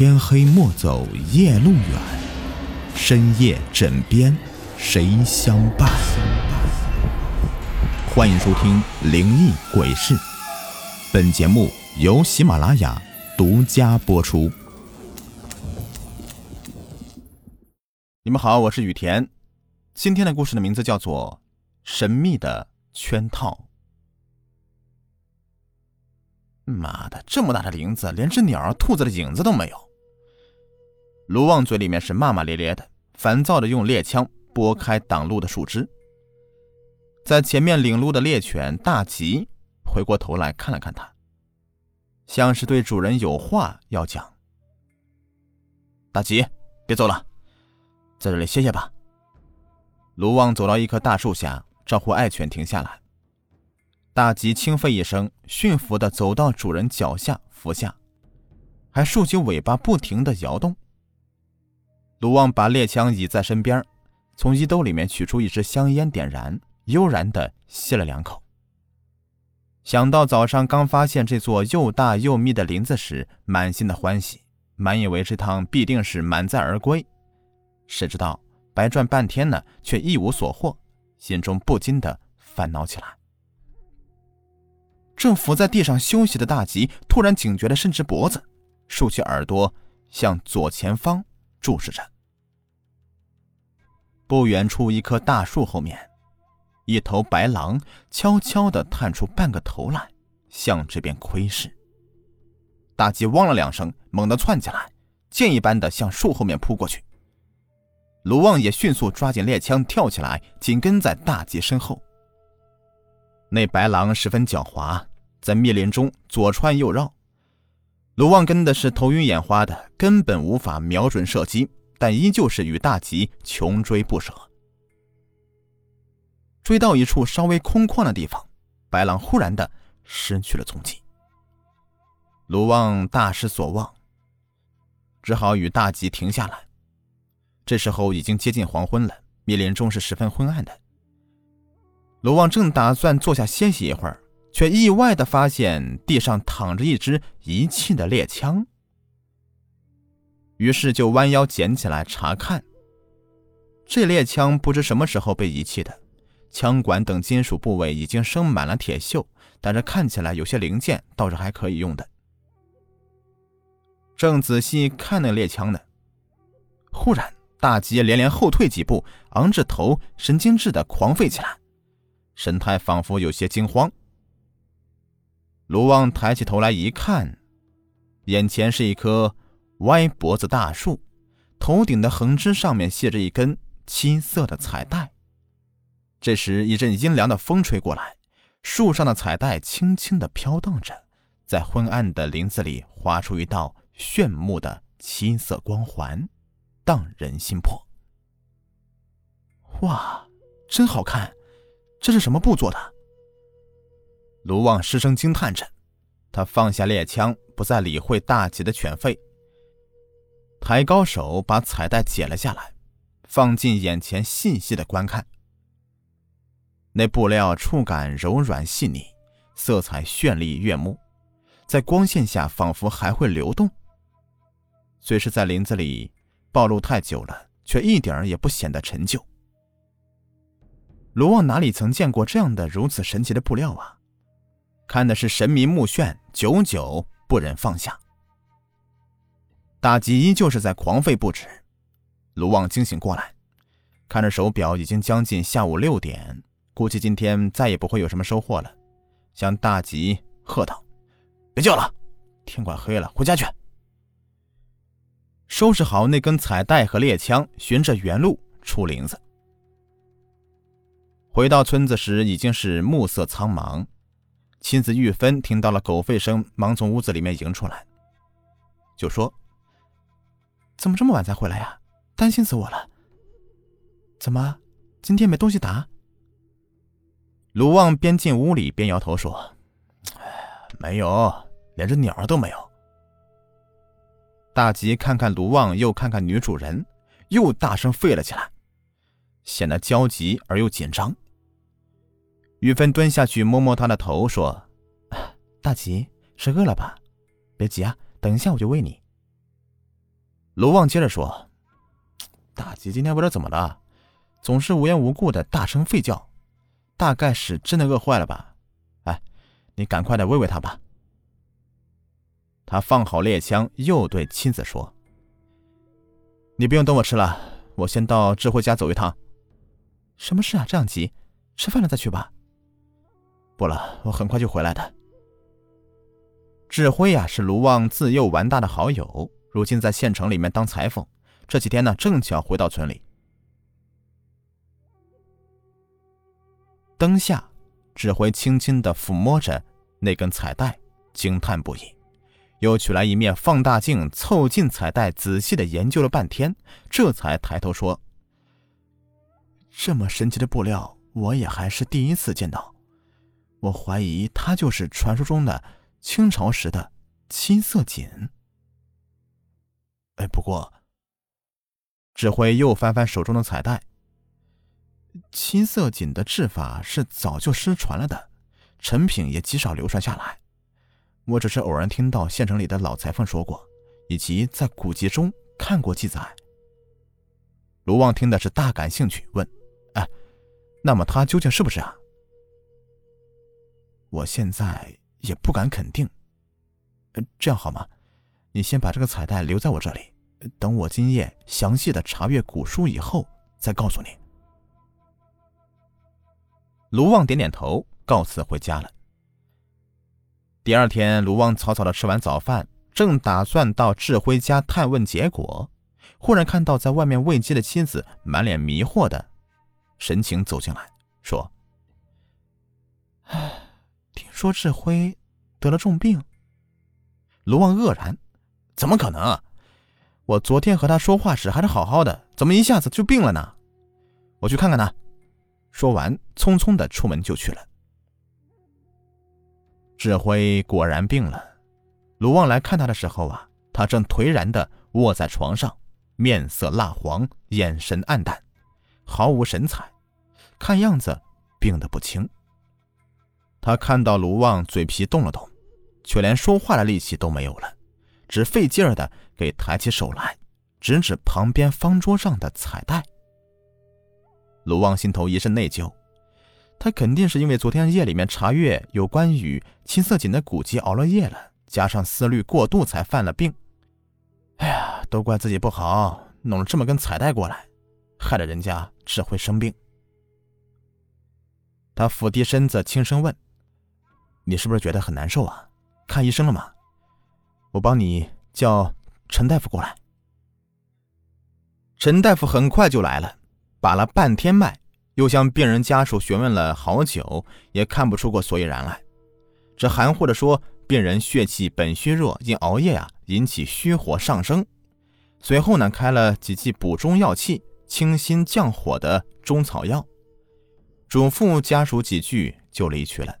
天黑莫走夜路远，深夜枕边谁相伴？欢迎收听《灵异鬼事》，本节目由喜马拉雅独家播出。你们好，我是雨田。今天的故事的名字叫做《神秘的圈套》。妈的，这么大的林子，连只鸟、兔子的影子都没有。卢旺嘴里面是骂骂咧咧的，烦躁的用猎枪拨开挡路的树枝。在前面领路的猎犬大吉回过头来看了看他，像是对主人有话要讲。大吉，别走了，在这里歇歇吧。卢旺走到一棵大树下，招呼爱犬停下来。大吉轻吠一声，驯服的走到主人脚下伏下，还竖起尾巴，不停的摇动。鲁旺把猎枪倚在身边，从衣兜里面取出一支香烟，点燃，悠然的吸了两口。想到早上刚发现这座又大又密的林子时，满心的欢喜，满以为这趟必定是满载而归，谁知道白转半天呢，却一无所获，心中不禁的烦恼起来。正伏在地上休息的大吉突然警觉的伸直脖子，竖起耳朵向左前方。注视着。不远处一棵大树后面，一头白狼悄悄的探出半个头来，向这边窥视。大吉汪了两声，猛地窜起来，箭一般的向树后面扑过去。鲁旺也迅速抓紧猎枪，跳起来，紧跟在大吉身后。那白狼十分狡猾，在密林中左穿右绕。卢旺跟的是头晕眼花的，根本无法瞄准射击，但依旧是与大吉穷追不舍。追到一处稍微空旷的地方，白狼忽然的失去了踪迹。卢旺大失所望，只好与大吉停下来。这时候已经接近黄昏了，密林中是十分昏暗的。卢旺正打算坐下歇息一会儿。却意外的发现地上躺着一支遗弃的猎枪，于是就弯腰捡起来查看。这猎枪不知什么时候被遗弃的，枪管等金属部位已经生满了铁锈，但是看起来有些零件倒是还可以用的。正仔细看那猎枪呢，忽然大吉连连后退几步，昂着头，神经质的狂吠起来，神态仿佛有些惊慌。卢旺抬起头来一看，眼前是一棵歪脖子大树，头顶的横枝上面系着一根青色的彩带。这时，一阵阴凉的风吹过来，树上的彩带轻轻地飘荡着，在昏暗的林子里划出一道炫目的青色光环，荡人心魄。哇，真好看！这是什么布做的？卢旺失声惊叹着，他放下猎枪，不再理会大吉的犬吠，抬高手把彩带解了下来，放进眼前细细的观看。那布料触感柔软细腻，色彩绚丽悦目，在光线下仿佛还会流动。虽是在林子里暴露太久了，却一点也不显得陈旧。卢旺哪里曾见过这样的如此神奇的布料啊！看的是神迷目眩，久久不忍放下。大吉依旧是在狂吠不止。卢旺惊醒过来，看着手表，已经将近下午六点，估计今天再也不会有什么收获了。向大吉喝道：“别叫了，天快黑了，回家去。”收拾好那根彩带和猎枪，循着原路出林子。回到村子时，已经是暮色苍茫。妻子玉芬听到了狗吠声，忙从屋子里面迎出来，就说：“怎么这么晚才回来呀？担心死我了。怎么今天没东西打？”卢旺边进屋里边摇头说：“没有，连只鸟都没有。”大吉看看卢旺，又看看女主人，又大声吠了起来，显得焦急而又紧张。玉芬蹲下去摸摸他的头，说：“大吉是饿了吧？别急啊，等一下我就喂你。”卢旺接着说：“大吉今天不知道怎么了，总是无缘无故的大声吠叫，大概是真的饿坏了吧？哎，你赶快的喂喂他吧。”他放好猎枪，又对妻子说：“你不用等我吃了，我先到智慧家走一趟。”“什么事啊？这样急？吃饭了再去吧。”“不了，我很快就回来的。”智慧呀，是卢旺自幼玩大的好友，如今在县城里面当裁缝。这几天呢，正巧回到村里。灯下，智慧轻轻的抚摸着那根彩带，惊叹不已，又取来一面放大镜，凑近彩带，仔细的研究了半天，这才抬头说：“这么神奇的布料，我也还是第一次见到。我怀疑他就是传说中的。”清朝时的七色锦。哎，不过，指挥又翻翻手中的彩带。七色锦的制法是早就失传了的，成品也极少流传下来。我只是偶然听到县城里的老裁缝说过，以及在古籍中看过记载。卢旺听的是大感兴趣，问：“哎，那么他究竟是不是啊？”我现在。也不敢肯定。这样好吗？你先把这个彩带留在我这里，等我今夜详细的查阅古书以后再告诉你。卢旺点点头，告辞回家了。第二天，卢旺草草的吃完早饭，正打算到智辉家探问结果，忽然看到在外面喂鸡的妻子满脸迷惑的神情走进来，说：“唉。”说志辉得了重病，卢旺愕然：“怎么可能？我昨天和他说话时还是好好的，怎么一下子就病了呢？我去看看他。”说完，匆匆的出门就去了。志辉果然病了。卢旺来看他的时候啊，他正颓然的卧在床上，面色蜡黄，眼神暗淡，毫无神采，看样子病得不轻。他看到卢旺嘴皮动了动，却连说话的力气都没有了，只费劲儿的给抬起手来，指指旁边方桌上的彩带。卢旺心头一阵内疚，他肯定是因为昨天夜里面查阅有关于青色锦的古籍熬了夜了，加上思虑过度才犯了病。哎呀，都怪自己不好，弄了这么根彩带过来，害得人家只会生病。他俯低身子，轻声问。你是不是觉得很难受啊？看医生了吗？我帮你叫陈大夫过来。陈大夫很快就来了，把了半天脉，又向病人家属询问了好久，也看不出个所以然来。这含糊的说，病人血气本虚弱，因熬夜呀引起虚火上升。随后呢，开了几剂补中药气、清心降火的中草药，嘱咐家属几句就离去了。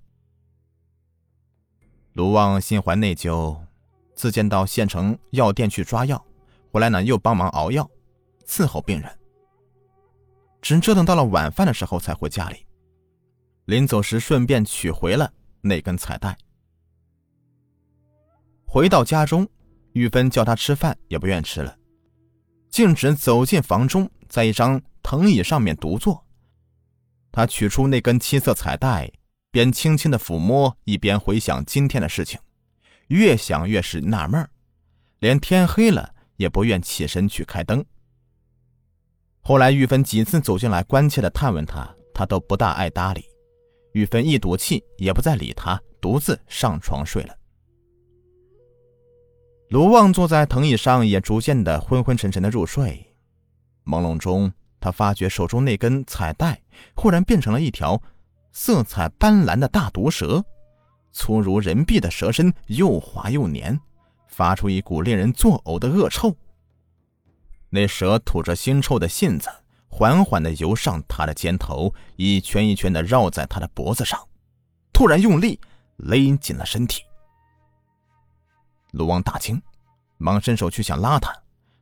卢旺心怀内疚，自荐到县城药店去抓药，回来呢又帮忙熬药，伺候病人。只折腾到了晚饭的时候才回家里，临走时顺便取回了那根彩带。回到家中，玉芬叫他吃饭也不愿吃了，径直走进房中，在一张藤椅上面独坐。他取出那根七色彩带。边轻轻的抚摸，一边回想今天的事情，越想越是纳闷连天黑了也不愿起身去开灯。后来玉芬几次走进来，关切的探问他，他都不大爱搭理。玉芬一赌气，也不再理他，独自上床睡了。卢旺坐在藤椅上，也逐渐的昏昏沉沉的入睡。朦胧中，他发觉手中那根彩带忽然变成了一条。色彩斑斓的大毒蛇，粗如人臂的蛇身，又滑又黏，发出一股令人作呕的恶臭。那蛇吐着腥臭的信子，缓缓地游上他的肩头，一圈一圈地绕在他的脖子上，突然用力勒紧了身体。卢王大惊，忙伸手去想拉他，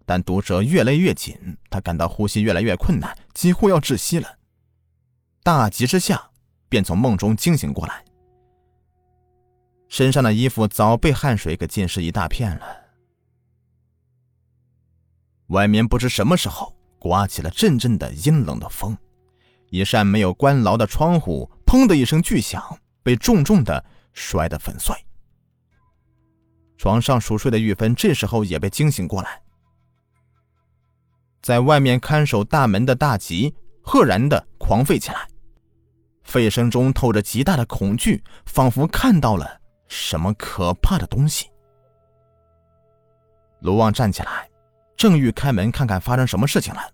但毒蛇越勒越紧，他感到呼吸越来越困难，几乎要窒息了。大急之下。便从梦中惊醒过来，身上的衣服早被汗水给浸湿一大片了。外面不知什么时候刮起了阵阵的阴冷的风，一扇没有关牢的窗户“砰”的一声巨响，被重重的摔得粉碎。床上熟睡的玉芬这时候也被惊醒过来，在外面看守大门的大吉赫然的狂吠起来，吠声中透着极大的恐惧，仿佛看到了什么可怕的东西。卢旺站起来，正欲开门看看发生什么事情了，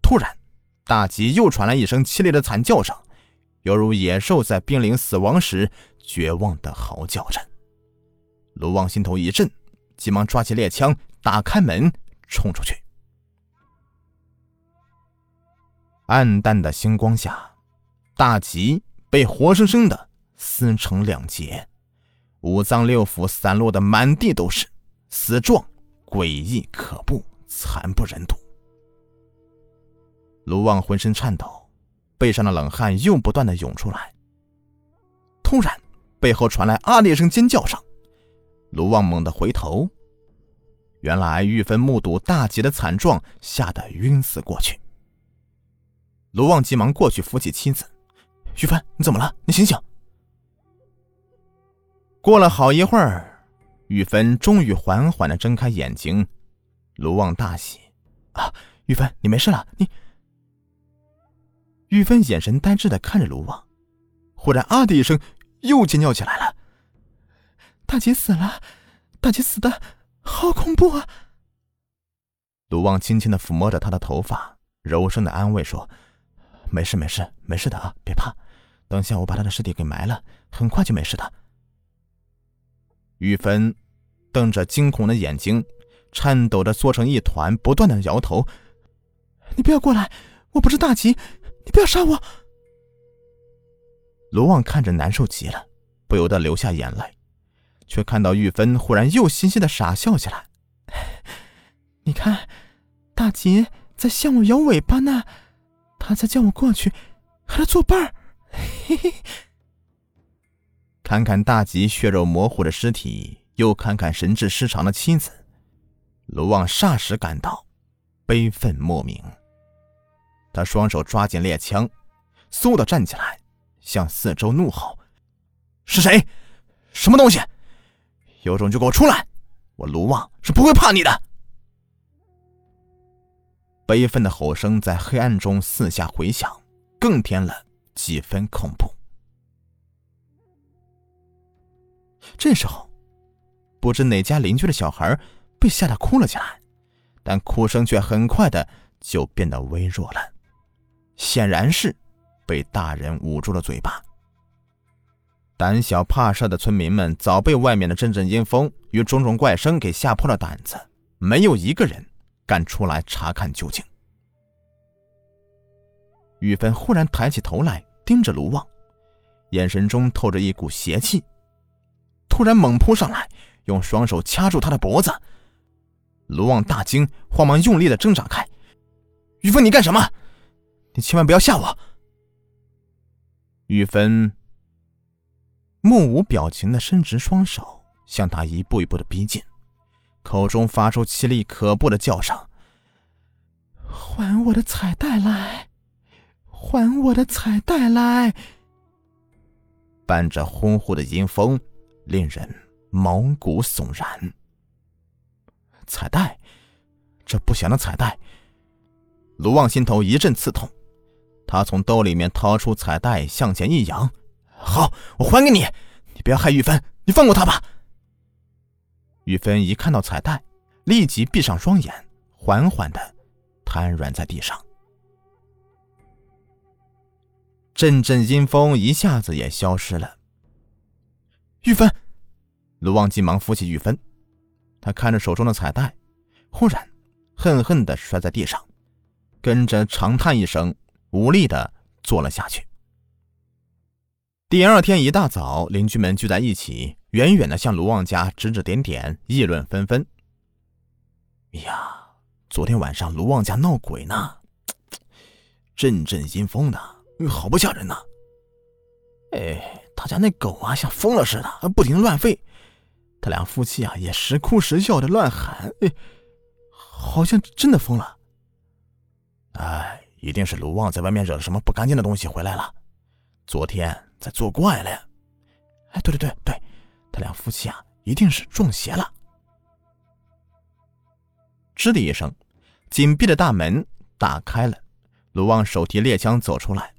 突然，大吉又传来一声凄厉的惨叫声，犹如野兽在濒临死亡时绝望的嚎叫着。卢旺心头一震，急忙抓起猎枪，打开门，冲出去。暗淡的星光下，大吉被活生生的撕成两截，五脏六腑散落的满地都是，死状诡异可怖，惨不忍睹。卢旺浑身颤抖，背上的冷汗又不断的涌出来。突然，背后传来“啊”的一声尖叫声。卢旺猛地回头，原来玉芬目睹大吉的惨状，吓得晕死过去。卢旺急忙过去扶起妻子：“玉芬，你怎么了？你醒醒！”过了好一会儿，玉芬终于缓缓的睁开眼睛。卢旺大喜：“啊，玉芬，你没事了？你……”玉芬眼神呆滞的看着卢旺，忽然“啊”的一声，又尖叫起来了。大姐死了，大姐死的好恐怖啊！卢旺轻轻的抚摸着她的头发，柔声的安慰说：“没事，没事，没事的啊，别怕。等下我把他的尸体给埋了，很快就没事的。”玉芬瞪着惊恐的眼睛，颤抖着缩成一团，不断的摇头：“你不要过来，我不是大吉，你不要杀我！”卢旺看着难受极了，不由得流下眼泪。却看到玉芬忽然又嘻嘻的傻笑起来。你看，大吉在向我摇尾巴呢，他在叫我过去和他作伴儿。嘿嘿。看看大吉血肉模糊的尸体，又看看神志失常的妻子，卢旺霎时感到悲愤莫名。他双手抓紧猎枪，嗖的站起来，向四周怒吼：“是谁？什么东西？”有种就给我出来！我卢旺是不会怕你的。悲愤的吼声在黑暗中四下回响，更添了几分恐怖。这时候，不知哪家邻居的小孩被吓得哭了起来，但哭声却很快的就变得微弱了，显然是被大人捂住了嘴巴。胆小怕事的村民们早被外面的阵阵阴风与种种怪声给吓破了胆子，没有一个人敢出来查看究竟。玉芬忽然抬起头来，盯着卢旺，眼神中透着一股邪气，突然猛扑上来，用双手掐住他的脖子。卢旺大惊，慌忙用力的挣扎开：“玉芬，你干什么？你千万不要吓我！”玉芬。目无表情的伸直双手，向他一步一步的逼近，口中发出凄厉可怖的叫声：“还我的彩带来！还我的彩带来！”伴着轰呼的阴风，令人毛骨悚然。彩带，这不祥的彩带！卢旺心头一阵刺痛，他从兜里面掏出彩带，向前一扬。好，我还给你。你不要害玉芬，你放过她吧。玉芬一看到彩带，立即闭上双眼，缓缓的瘫软在地上。阵阵阴风一下子也消失了。玉芬，卢旺急忙扶起玉芬，他看着手中的彩带，忽然恨恨的摔在地上，跟着长叹一声，无力的坐了下去。第二天一大早，邻居们聚在一起，远远的向卢旺家指指点点，议论纷纷。呀，昨天晚上卢旺家闹鬼呢，阵阵阴风呢，好不吓人呐！哎，他家那狗啊，像疯了似的，不停乱吠。他俩夫妻啊，也时哭时笑的乱喊，哎，好像真的疯了。哎，一定是卢旺在外面惹了什么不干净的东西回来了，昨天在作怪了。哎，对对对对，他俩夫妻啊，一定是中邪了。吱的一声，紧闭的大门打开了，卢旺手提猎枪走出来，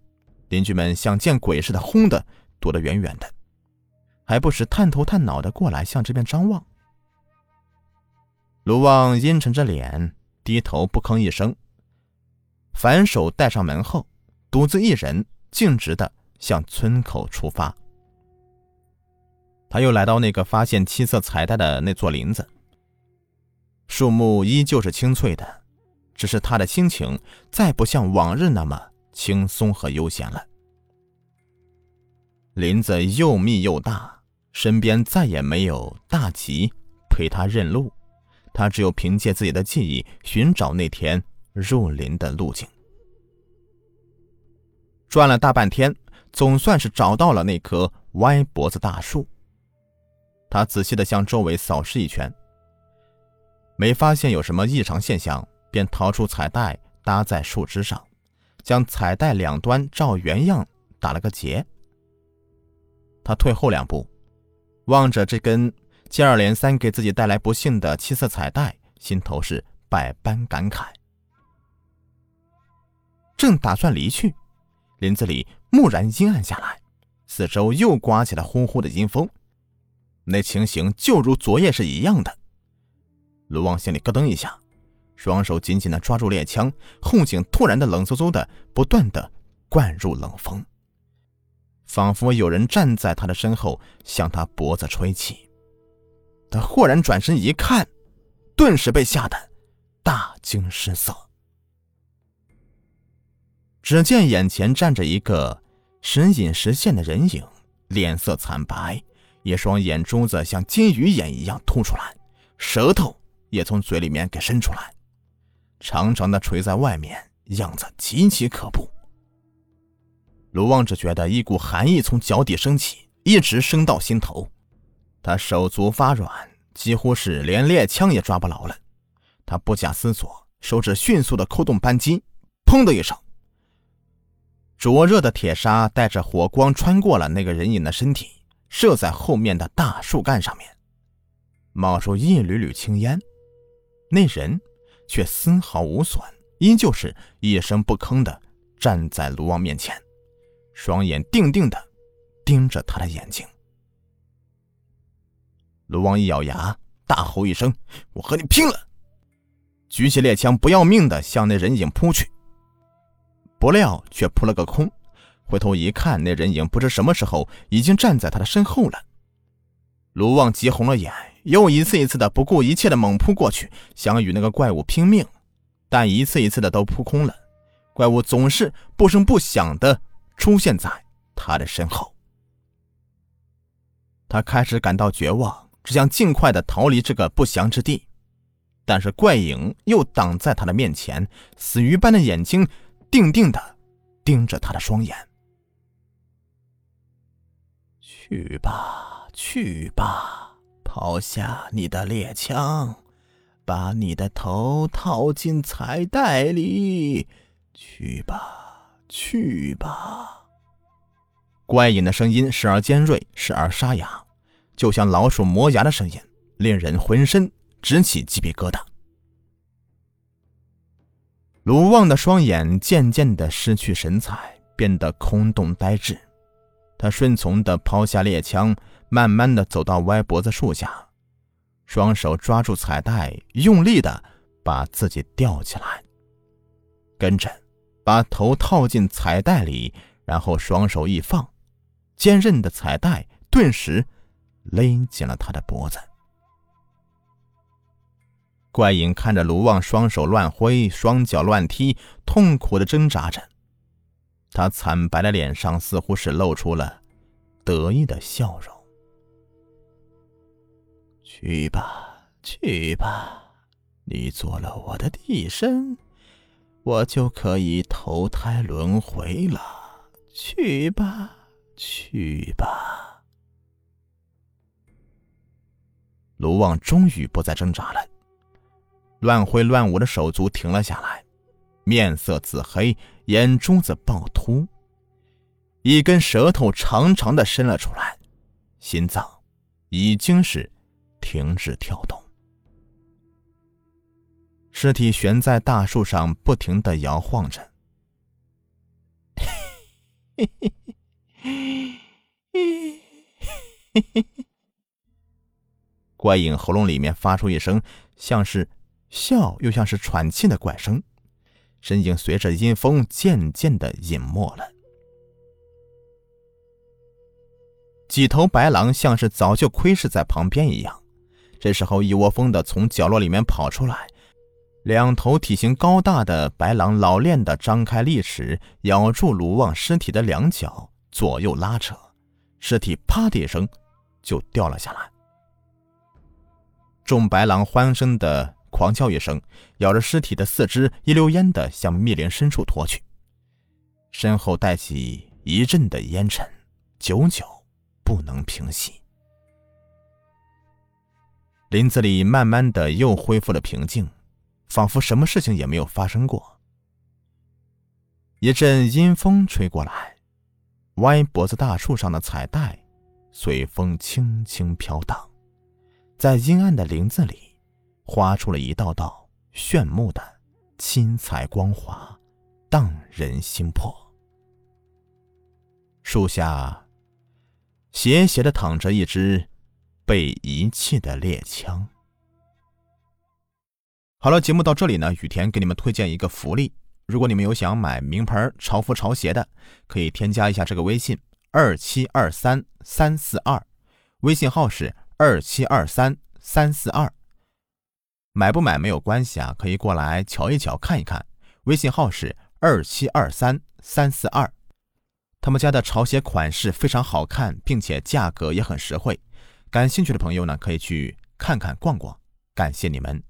邻居们像见鬼似的，轰的躲得远远的，还不时探头探脑的过来向这边张望。卢旺阴沉着脸，低头不吭一声，反手带上门后，独自一人径直的向村口出发。他又来到那个发现七色彩带的那座林子，树木依旧是青翠的，只是他的心情再不像往日那么轻松和悠闲了。林子又密又大，身边再也没有大吉陪他认路。他只有凭借自己的记忆寻找那天入林的路径。转了大半天，总算是找到了那棵歪脖子大树。他仔细的向周围扫视一圈，没发现有什么异常现象，便掏出彩带搭在树枝上，将彩带两端照原样打了个结。他退后两步，望着这根。接二连三给自己带来不幸的七色彩带，心头是百般感慨。正打算离去，林子里蓦然阴暗下来，四周又刮起了呼呼的阴风，那情形就如昨夜是一样的。卢旺心里咯噔一下，双手紧紧的抓住猎枪，后颈突然的冷飕飕的，不断的灌入冷风，仿佛有人站在他的身后，向他脖子吹气。他豁然转身一看，顿时被吓得大惊失色。只见眼前站着一个时隐时现的人影，脸色惨白，一双眼珠子像金鱼眼一样凸出来，舌头也从嘴里面给伸出来，长长的垂在外面，样子极其可怖。卢旺只觉得一股寒意从脚底升起，一直升到心头。他手足发软，几乎是连猎枪也抓不牢了。他不假思索，手指迅速的扣动扳机，砰的一声，灼热的铁砂带着火光穿过了那个人影的身体，射在后面的大树干上面，冒出一缕缕青烟。那人却丝毫无损，依旧是一声不吭的站在卢旺面前，双眼定定的盯着他的眼睛。卢旺一咬牙，大吼一声：“我和你拼了！”举起猎枪，不要命的向那人影扑去。不料却扑了个空，回头一看，那人影不知什么时候已经站在他的身后了。卢旺急红了眼，又一次一次的不顾一切的猛扑过去，想与那个怪物拼命，但一次一次的都扑空了。怪物总是不声不响的出现在他的身后。他开始感到绝望。只想尽快的逃离这个不祥之地，但是怪影又挡在他的面前，死鱼般的眼睛定定的盯着他的双眼。去吧，去吧，抛下你的猎枪，把你的头套进彩带里。去吧，去吧。怪影的声音时而尖锐，时而沙哑。就像老鼠磨牙的声音，令人浑身直起鸡皮疙瘩。鲁旺的双眼渐渐的失去神采，变得空洞呆滞。他顺从的抛下猎枪，慢慢的走到歪脖子树下，双手抓住彩带，用力的把自己吊起来，跟着把头套进彩带里，然后双手一放，坚韧的彩带顿时。勒紧了他的脖子。怪影看着卢旺双手乱挥，双脚乱踢，痛苦的挣扎着。他惨白的脸上似乎是露出了得意的笑容。去吧，去吧，你做了我的替身，我就可以投胎轮回了。去吧，去吧。卢旺终于不再挣扎了，乱挥乱舞的手足停了下来，面色紫黑，眼珠子暴突，一根舌头长长的伸了出来，心脏已经是停止跳动。尸体悬在大树上，不停的摇晃着。嘿嘿嘿嘿。怪影喉咙里面发出一声像是笑又像是喘气的怪声，身影随着阴风渐渐的隐没了。几头白狼像是早就窥视在旁边一样，这时候一窝蜂的从角落里面跑出来，两头体型高大的白狼老练的张开利齿，咬住卢旺尸体的两脚，左右拉扯，尸体啪的一声就掉了下来。众白狼欢声的狂叫一声，咬着尸体的四肢，一溜烟的向密林深处拖去，身后带起一阵的烟尘，久久不能平息。林子里慢慢的又恢复了平静，仿佛什么事情也没有发生过。一阵阴风吹过来，歪脖子大树上的彩带随风轻轻飘荡。在阴暗的林子里，划出了一道道炫目的七彩光华，荡人心魄。树下斜斜的躺着一只被遗弃的猎枪。好了，节目到这里呢，雨田给你们推荐一个福利：如果你们有想买名牌潮服潮鞋的，可以添加一下这个微信二七二三三四二，微信号是。二七二三三四二，买不买没有关系啊，可以过来瞧一瞧，看一看。微信号是二七二三三四二，他们家的潮鞋款式非常好看，并且价格也很实惠。感兴趣的朋友呢，可以去看看逛逛。感谢你们。